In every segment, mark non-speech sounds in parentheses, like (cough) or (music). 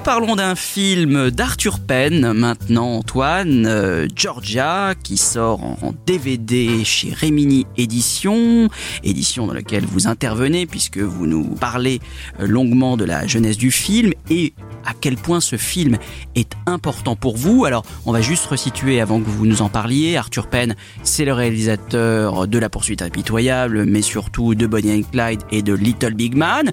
Nous parlons d'un film d'Arthur Penn maintenant, Antoine, euh, Georgia, qui sort en DVD chez Remini Édition, édition dans laquelle vous intervenez puisque vous nous parlez euh, longuement de la jeunesse du film et à quel point ce film est important pour vous. Alors, on va juste resituer avant que vous nous en parliez. Arthur Penn, c'est le réalisateur de La poursuite impitoyable, mais surtout de Bonnie and Clyde et de Little Big Man.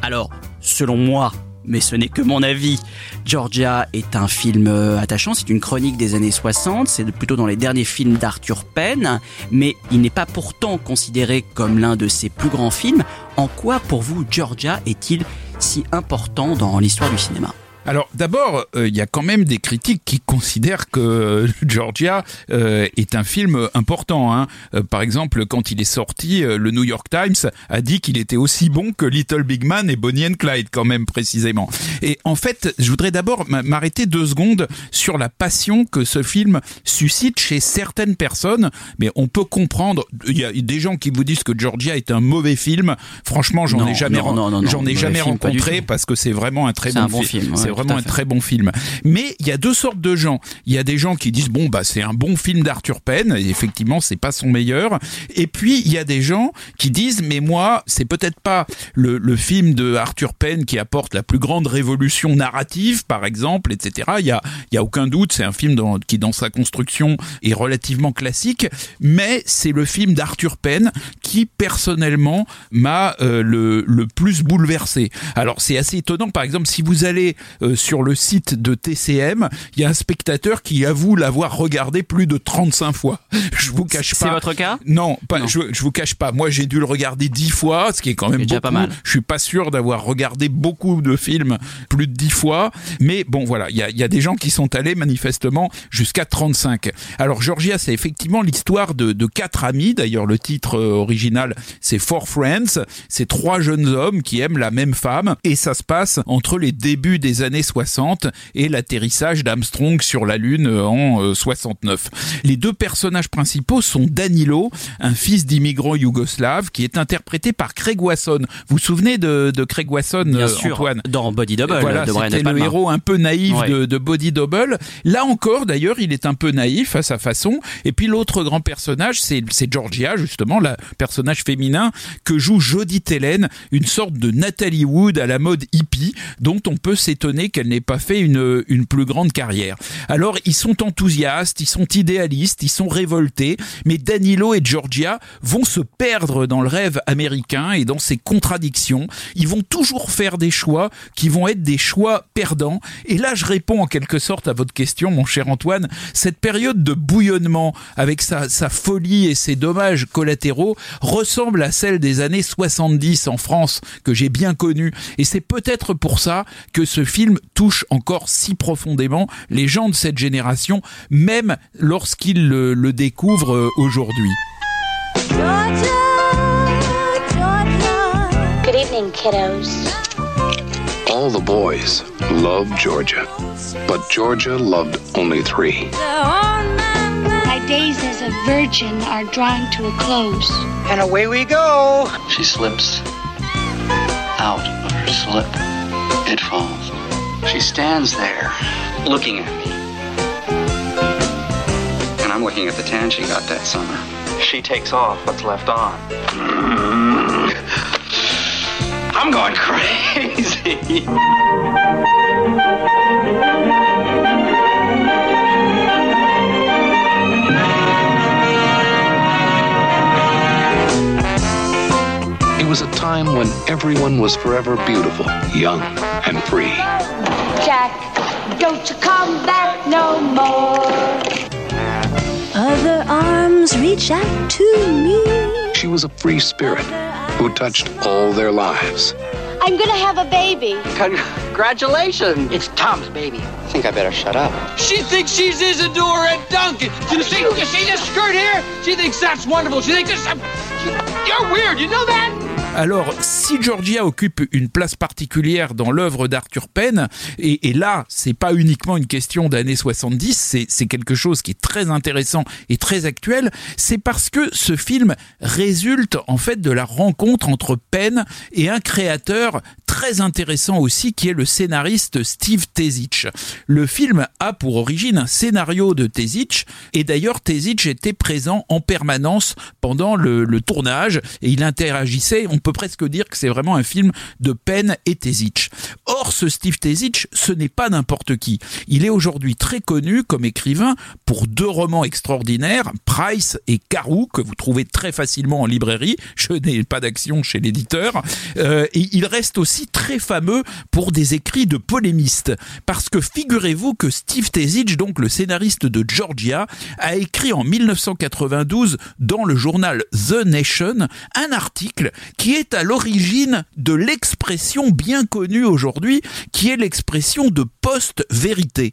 Alors, selon moi, mais ce n'est que mon avis. Georgia est un film euh, attachant, c'est une chronique des années 60, c'est plutôt dans les derniers films d'Arthur Penn, mais il n'est pas pourtant considéré comme l'un de ses plus grands films. En quoi pour vous Georgia est-il si important dans l'histoire du cinéma? Alors d'abord, euh, il y a quand même des critiques qui considèrent que euh, Georgia euh, est un film important. Hein. Euh, par exemple, quand il est sorti, euh, le New York Times a dit qu'il était aussi bon que Little Big Man et Bonnie and Clyde, quand même précisément. Et en fait, je voudrais d'abord m'arrêter deux secondes sur la passion que ce film suscite chez certaines personnes. Mais on peut comprendre. Il y a des gens qui vous disent que Georgia est un mauvais film. Franchement, j'en ai jamais, j'en ai jamais rencontré parce que c'est vraiment un très bon, un bon fi- film, ouais, vraiment un très bon film. Mais il y a deux sortes de gens. Il y a des gens qui disent bon bah c'est un bon film d'Arthur Penn. Et effectivement, c'est pas son meilleur. Et puis il y a des gens qui disent mais moi c'est peut-être pas le, le film de Arthur Penn qui apporte la plus grande révolution narrative par exemple, etc. Il y a il y a aucun doute, c'est un film dans- qui dans sa construction est relativement classique. Mais c'est le film d'Arthur Penn qui personnellement m'a euh, le, le plus bouleversé. Alors c'est assez étonnant, par exemple, si vous allez euh, sur le site de TCM, il y a un spectateur qui avoue l'avoir regardé plus de 35 fois. (laughs) Je vous cache pas. C'est votre cas? Non, pas, Non. Je, je vous cache pas. Moi, j'ai dû le regarder dix fois, ce qui est quand même C'est déjà beaucoup. pas mal. Je suis pas sûr d'avoir regardé beaucoup de films plus de dix fois, mais bon, voilà, il y a, il y a des gens qui sont allés manifestement jusqu'à 35. Alors, Georgia, c'est effectivement l'histoire de, de quatre amis. D'ailleurs, le titre euh, original, c'est Four Friends. C'est trois jeunes hommes qui aiment la même femme, et ça se passe entre les débuts des années 60 et l'atterrissage d'Armstrong sur la Lune euh, en euh, 69. Les deux personnages principaux sont Danilo, un fils d'immigrants yougoslaves, qui est interprété par Craig Wasson. Vous vous souvenez de, de Craig Wasson, Bien euh, sûr, Antoine? Dans Body Double voilà, c'était le héros un peu naïf Ouais. de, de Body Double. Là encore, d'ailleurs, il est un peu naïf à sa façon. Et puis l'autre grand personnage, c'est Georgia, justement, le personnage féminin que joue Jodie Tellen, une sorte de Natalie Wood à la mode hippie, dont on peut s'étonner qu'elle n'ait pas fait une, une plus grande carrière. Alors, ils sont enthousiastes, ils sont idéalistes, ils sont révoltés, mais Danilo et Georgia vont se perdre dans le rêve américain et dans ses contradictions. Ils vont toujours faire des choix qui vont être des choix perdants. Et là, je réponds en quelque sorte à votre question, mon cher Antoine. Cette période de bouillonnement, avec sa, sa folie et ses dommages collatéraux, ressemble à celle des années 70 en France, que j'ai bien connue. Et c'est peut-être pour ça que ce film touche encore si profondément les gens de cette génération, même lorsqu'ils le, le découvrent euh, aujourd'hui. Good evening, kiddos. All the boys loved Georgia, but Georgia loved only three. My days as a virgin are drawing to a close. And away we go. She slips out of her slip. It falls. She stands there, looking at me, And I'm looking at the tan she got that summer. She takes off what's left on. Mm. I'm going crazy. It was a time when everyone was forever beautiful, young, and free. Jack, don't you come back no more. Other arms reach out to me. She was a free spirit who touched all their lives. I'm gonna have a baby. Congratulations. It's Tom's baby. I think I better shut up. She thinks she's Isadora Duncan. You see, you see this skirt here? She thinks that's wonderful. She thinks this. You're weird. You know that? Alors, si Georgia occupe une place particulière dans l'œuvre d'Arthur Penn, et, là, c'est pas uniquement une question d'années 70, c'est, c'est quelque chose qui est très intéressant et très actuel, c'est parce que ce film résulte en fait de la rencontre entre Penn et un créateur très intéressant aussi qui est le scénariste Steve Tezich. Le film a pour origine un scénario de Tezich et d'ailleurs Tezich était présent en permanence pendant le, tournage et il interagissait, on peut presque dire que c'est vraiment un film de Penn et Tezich. Or ce Steve Tezich, ce n'est pas n'importe qui. Il est aujourd'hui très connu comme écrivain pour deux romans extraordinaires, Price et Carou, que vous trouvez très facilement en librairie. Je n'ai pas d'action chez l'éditeur. Euh, et il reste aussi très fameux pour des écrits de polémistes. Parce que figurez-vous que Steve Tezich, donc le scénariste de Georgia, a écrit en 1992 dans le journal The Nation un article qui est à l'origine de l'expression bien connue aujourd'hui, qui est l'expression de post-vérité.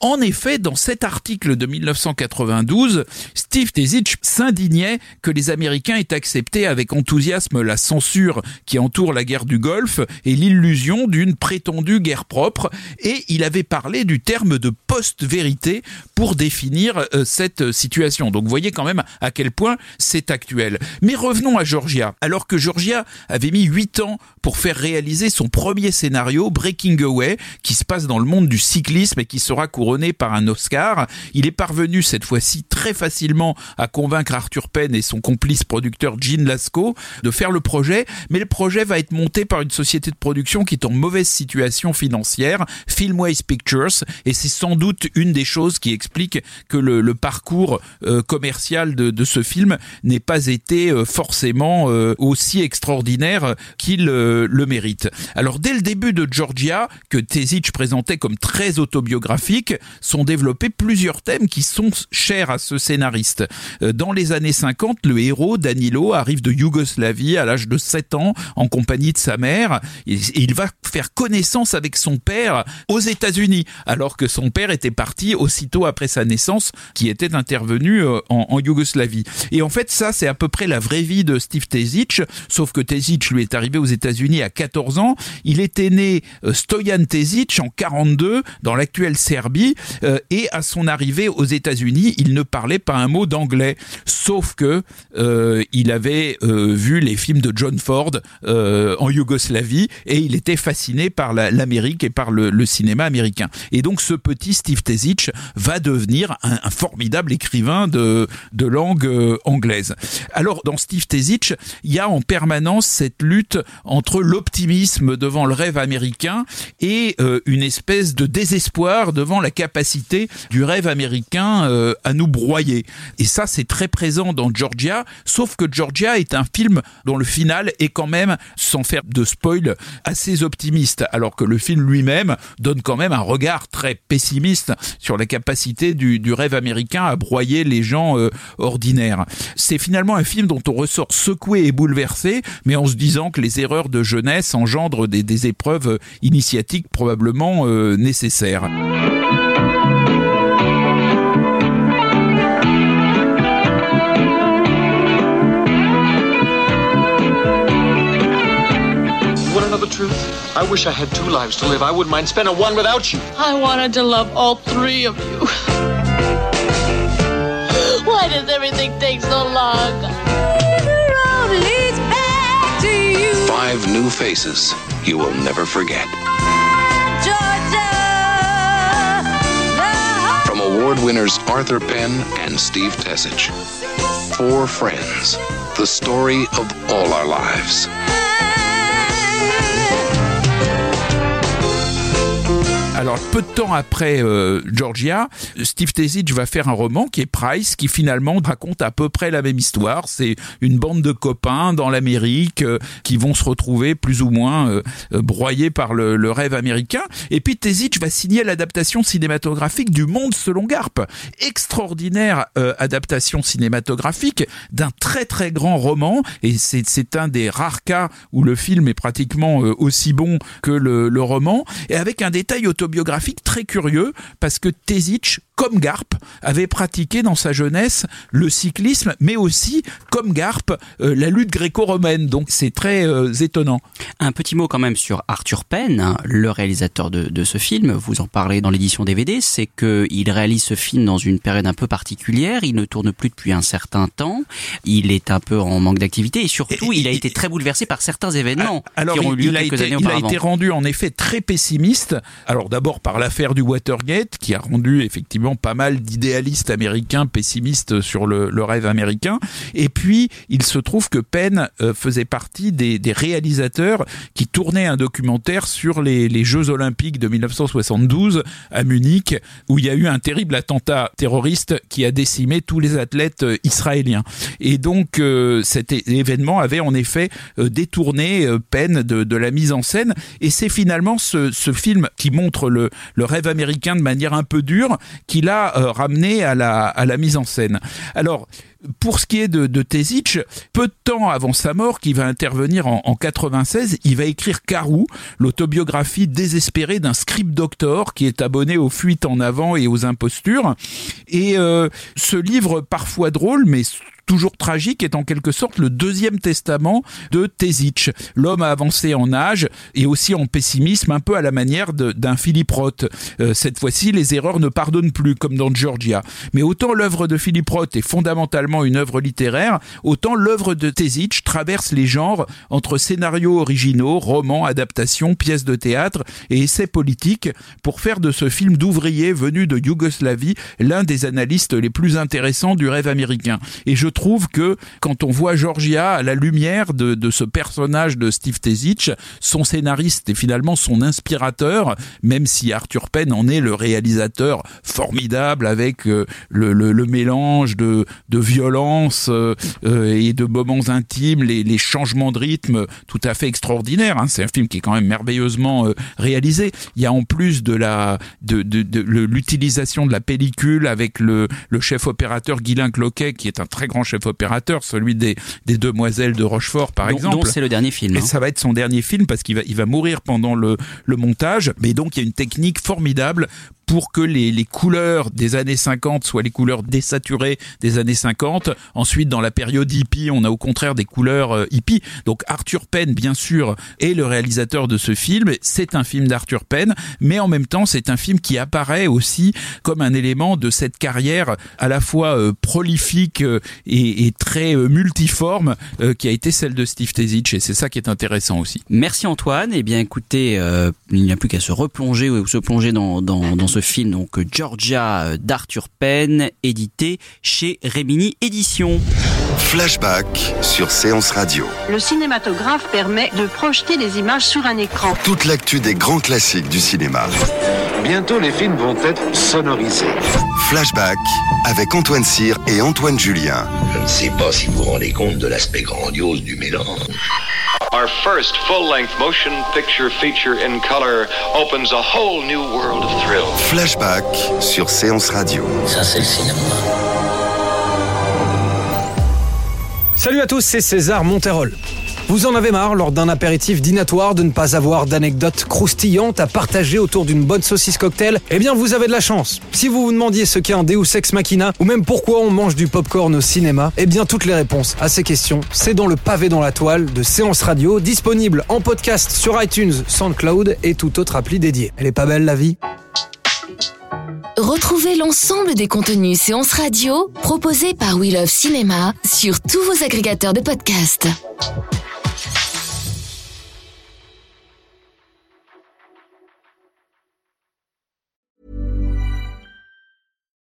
En effet, dans cet article de 1992, Steve Tezich s'indignait que les Américains aient accepté avec enthousiasme la censure qui entoure la guerre du Golfe l'illusion d'une prétendue guerre propre, et il avait parlé du terme de post-vérité pour définir euh, cette situation. Donc vous voyez quand même à quel point c'est actuel. Mais revenons à Georgia. Alors que Georgia avait mis 8 ans pour faire réaliser son premier scénario, Breaking Away, qui se passe dans le monde du cyclisme et qui sera couronné par un Oscar, il est parvenu cette fois-ci très facilement à convaincre Arthur Penn et son complice producteur Gene Lasco de faire le projet, mais le projet va être monté par une société de production qui est en mauvaise situation financière, Filmways Pictures, et c'est sans doute une des choses qui explique que le, parcours euh, commercial de, ce film n'ait pas été euh, forcément euh, aussi extraordinaire qu'il le mérite. Alors dès le début de Georgia, que Tezich présentait comme très autobiographique, sont développés plusieurs thèmes qui sont chers à ce scénariste. Dans les années 50, le héros, Danilo, arrive de Yougoslavie à l'âge de 7 ans en compagnie de sa mère il va faire connaissance avec son père aux États-Unis, alors que son père était parti aussitôt après sa naissance, qui était intervenu euh, en, Yougoslavie. Et en fait, ça, c'est à peu près la vraie vie de Steve Tezich, sauf que Tezich lui est arrivé aux États-Unis à 14 ans. Il était né euh, Stoyan Tezich en 42 dans l'actuelle Serbie euh, et à son arrivée aux États-Unis, il ne parlait pas un mot d'anglais, sauf que euh, il avait vu les films de John Ford euh, en Yougoslavie et il était fasciné par l'Amérique et par le, cinéma américain. Et donc ce petit Steve Tezich va devenir un, formidable écrivain de, de langue euh, anglaise. Alors dans Steve Tezich, il y a en permanence cette lutte entre l'optimisme devant le rêve américain et euh, une espèce de désespoir devant la capacité du rêve américain euh, à nous broyer. Et ça, c'est très présent dans Georgia, sauf que Georgia est un film dont le final est quand même, sans faire de spoil, assez optimiste, alors que le film lui-même donne quand même un regard très pessimiste sur la capacité du, du rêve américain à broyer les gens euh, ordinaires. C'est finalement un film dont on ressort secoué et bouleversé, mais en se disant que les erreurs de jeunesse engendrent des, des épreuves initiatiques probablement euh, nécessaires. I wish I had two lives to live. I wouldn't mind spending one without you. I wanted to love all three of you. Why does everything take so long? Five new faces you will never forget. From award winners Arthur Penn and Steve Tessich. Four friends, the story of all our lives. Alors, peu de temps après euh, Georgia, Steve Tezich va faire un roman qui est Price, qui finalement raconte à peu près la même histoire. C'est une bande de copains dans l'Amérique euh, qui vont se retrouver plus ou moins euh, euh, broyés par le, le, rêve américain. Et puis Tezich va signer l'adaptation cinématographique du Monde selon Garp. Extraordinaire euh, adaptation cinématographique d'un très très grand roman. Et c'est un des rares cas où le film est pratiquement euh, aussi bon que le, le roman. Et avec un détail autobiographique biographique très curieux parce que Tezich, comme Garp, avait pratiqué dans sa jeunesse le cyclisme, mais aussi, comme Garp, euh, la lutte gréco-romaine. Donc c'est très euh, étonnant. Un petit mot quand même sur Arthur Penn, hein, le réalisateur de, de, ce film. Vous en parlez dans l'édition DVD. C'est qu'il réalise ce film dans une période un peu particulière. Il ne tourne plus depuis un certain temps. Il est un peu en manque d'activité et surtout, et, il a été très bouleversé par certains événements alors, qui ont eu lieu il a quelques été, années il a été rendu en effet très pessimiste. Alors d'abord par l'affaire du Watergate, qui a rendu effectivement pas mal d'idéalistes américains pessimistes sur le, rêve américain. Et puis il se trouve que Penn euh, faisait partie des, réalisateurs qui tournaient un documentaire sur les, Jeux Olympiques de 1972 à Munich, où il y a eu un terrible attentat terroriste qui a décimé tous les athlètes euh, israéliens. Et donc euh, cet événement avait en effet détourné Penn de, la mise en scène. Et c'est finalement ce, ce film qui montre le, le, rêve américain de manière un peu dure qui l'a euh, ramené à la, la mise en scène. Alors, pour ce qui est de, de Tezich, peu de temps avant sa mort, qui va intervenir en, en 96, il va écrire Carou, l'autobiographie désespérée d'un script doctor qui est abonné aux fuites en avant et aux impostures. Et euh, ce livre, parfois drôle, mais toujours tragique, est en quelque sorte le deuxième testament de Tezich. L'homme a avancé en âge et aussi en pessimisme, un peu à la manière d'un Philippe Roth. Euh, cette fois-ci, les erreurs ne pardonnent plus, comme dans Georgia. Mais autant l'œuvre de Philippe Roth est fondamentalement une œuvre littéraire, autant l'œuvre de Tezich traverse les genres entre scénarios originaux, romans, adaptations, pièces de théâtre et essais politiques pour faire de ce film d'ouvrier venu de Yougoslavie l'un des analystes les plus intéressants du rêve américain. Et je que quand on voit Georgia à la lumière de, de ce personnage de Steve Tezich, son scénariste et finalement son inspirateur, même si Arthur Penn en est le réalisateur formidable avec euh, le, le, mélange de, de violence euh, euh, et de moments intimes, les, les, changements de rythme tout à fait extraordinaires. Hein. C'est un film qui est quand même merveilleusement réalisé. Il y a en plus de la de, de l'utilisation de la pellicule avec le, le chef opérateur Guylain Cloquet qui est un très grand chef opérateur, celui des, des Demoiselles de Rochefort, par donc, exemple. Donc c'est le dernier film. Et hein. ça va être son dernier film parce qu'il va, il va mourir pendant le, le montage. Mais donc il y a une technique formidable pour que les, les, couleurs des années 50 soient les couleurs désaturées des années 50. Ensuite, dans la période hippie, on a au contraire des couleurs euh, hippie. Donc Arthur Penn, bien sûr, est le réalisateur de ce film. C'est un film d'Arthur Penn, mais en même temps, c'est un film qui apparaît aussi comme un élément de cette carrière à la fois euh, prolifique euh, et, et, très multiforme qui a été celle de Steve Tezich. Et c'est ça qui est intéressant aussi. Merci Antoine. Eh bien, écoutez, il n'y a plus qu'à se replonger ou se plonger dans, dans, dans ce film, donc Georgia d'Arthur Penn, édité chez Rémini Éditions. Flashback sur Séance Radio. Le cinématographe permet de projeter les images sur un écran. Toute l'actu des grands classiques du cinéma. Bientôt, les films vont être sonorisés. Flashback avec Antoine Cyr et Antoine Julien. Je ne sais pas si vous vous rendez compte de l'aspect grandiose du mélange. Our first full-length motion picture feature in color opens a whole new world of thrill. Flashback sur Séance Radio. Ça, c'est le cinéma. Salut à tous, c'est César Monterol. Vous en avez marre, lors d'un apéritif dînatoire, de ne pas avoir d'anecdotes croustillantes à partager autour d'une bonne saucisse cocktail? Eh bien, vous avez de la chance. Si vous vous demandiez ce qu'est un Deus Ex Machina, ou même pourquoi on mange du popcorn au cinéma, eh bien, toutes les réponses à ces questions, c'est dans le pavé dans la toile de Séance Radio, disponible en podcast sur iTunes, SoundCloud et toute autre appli dédiée. Elle est pas belle, la vie? Retrouvez l'ensemble des contenus séances radio proposés par We Love Cinéma sur tous vos agrégateurs de podcasts.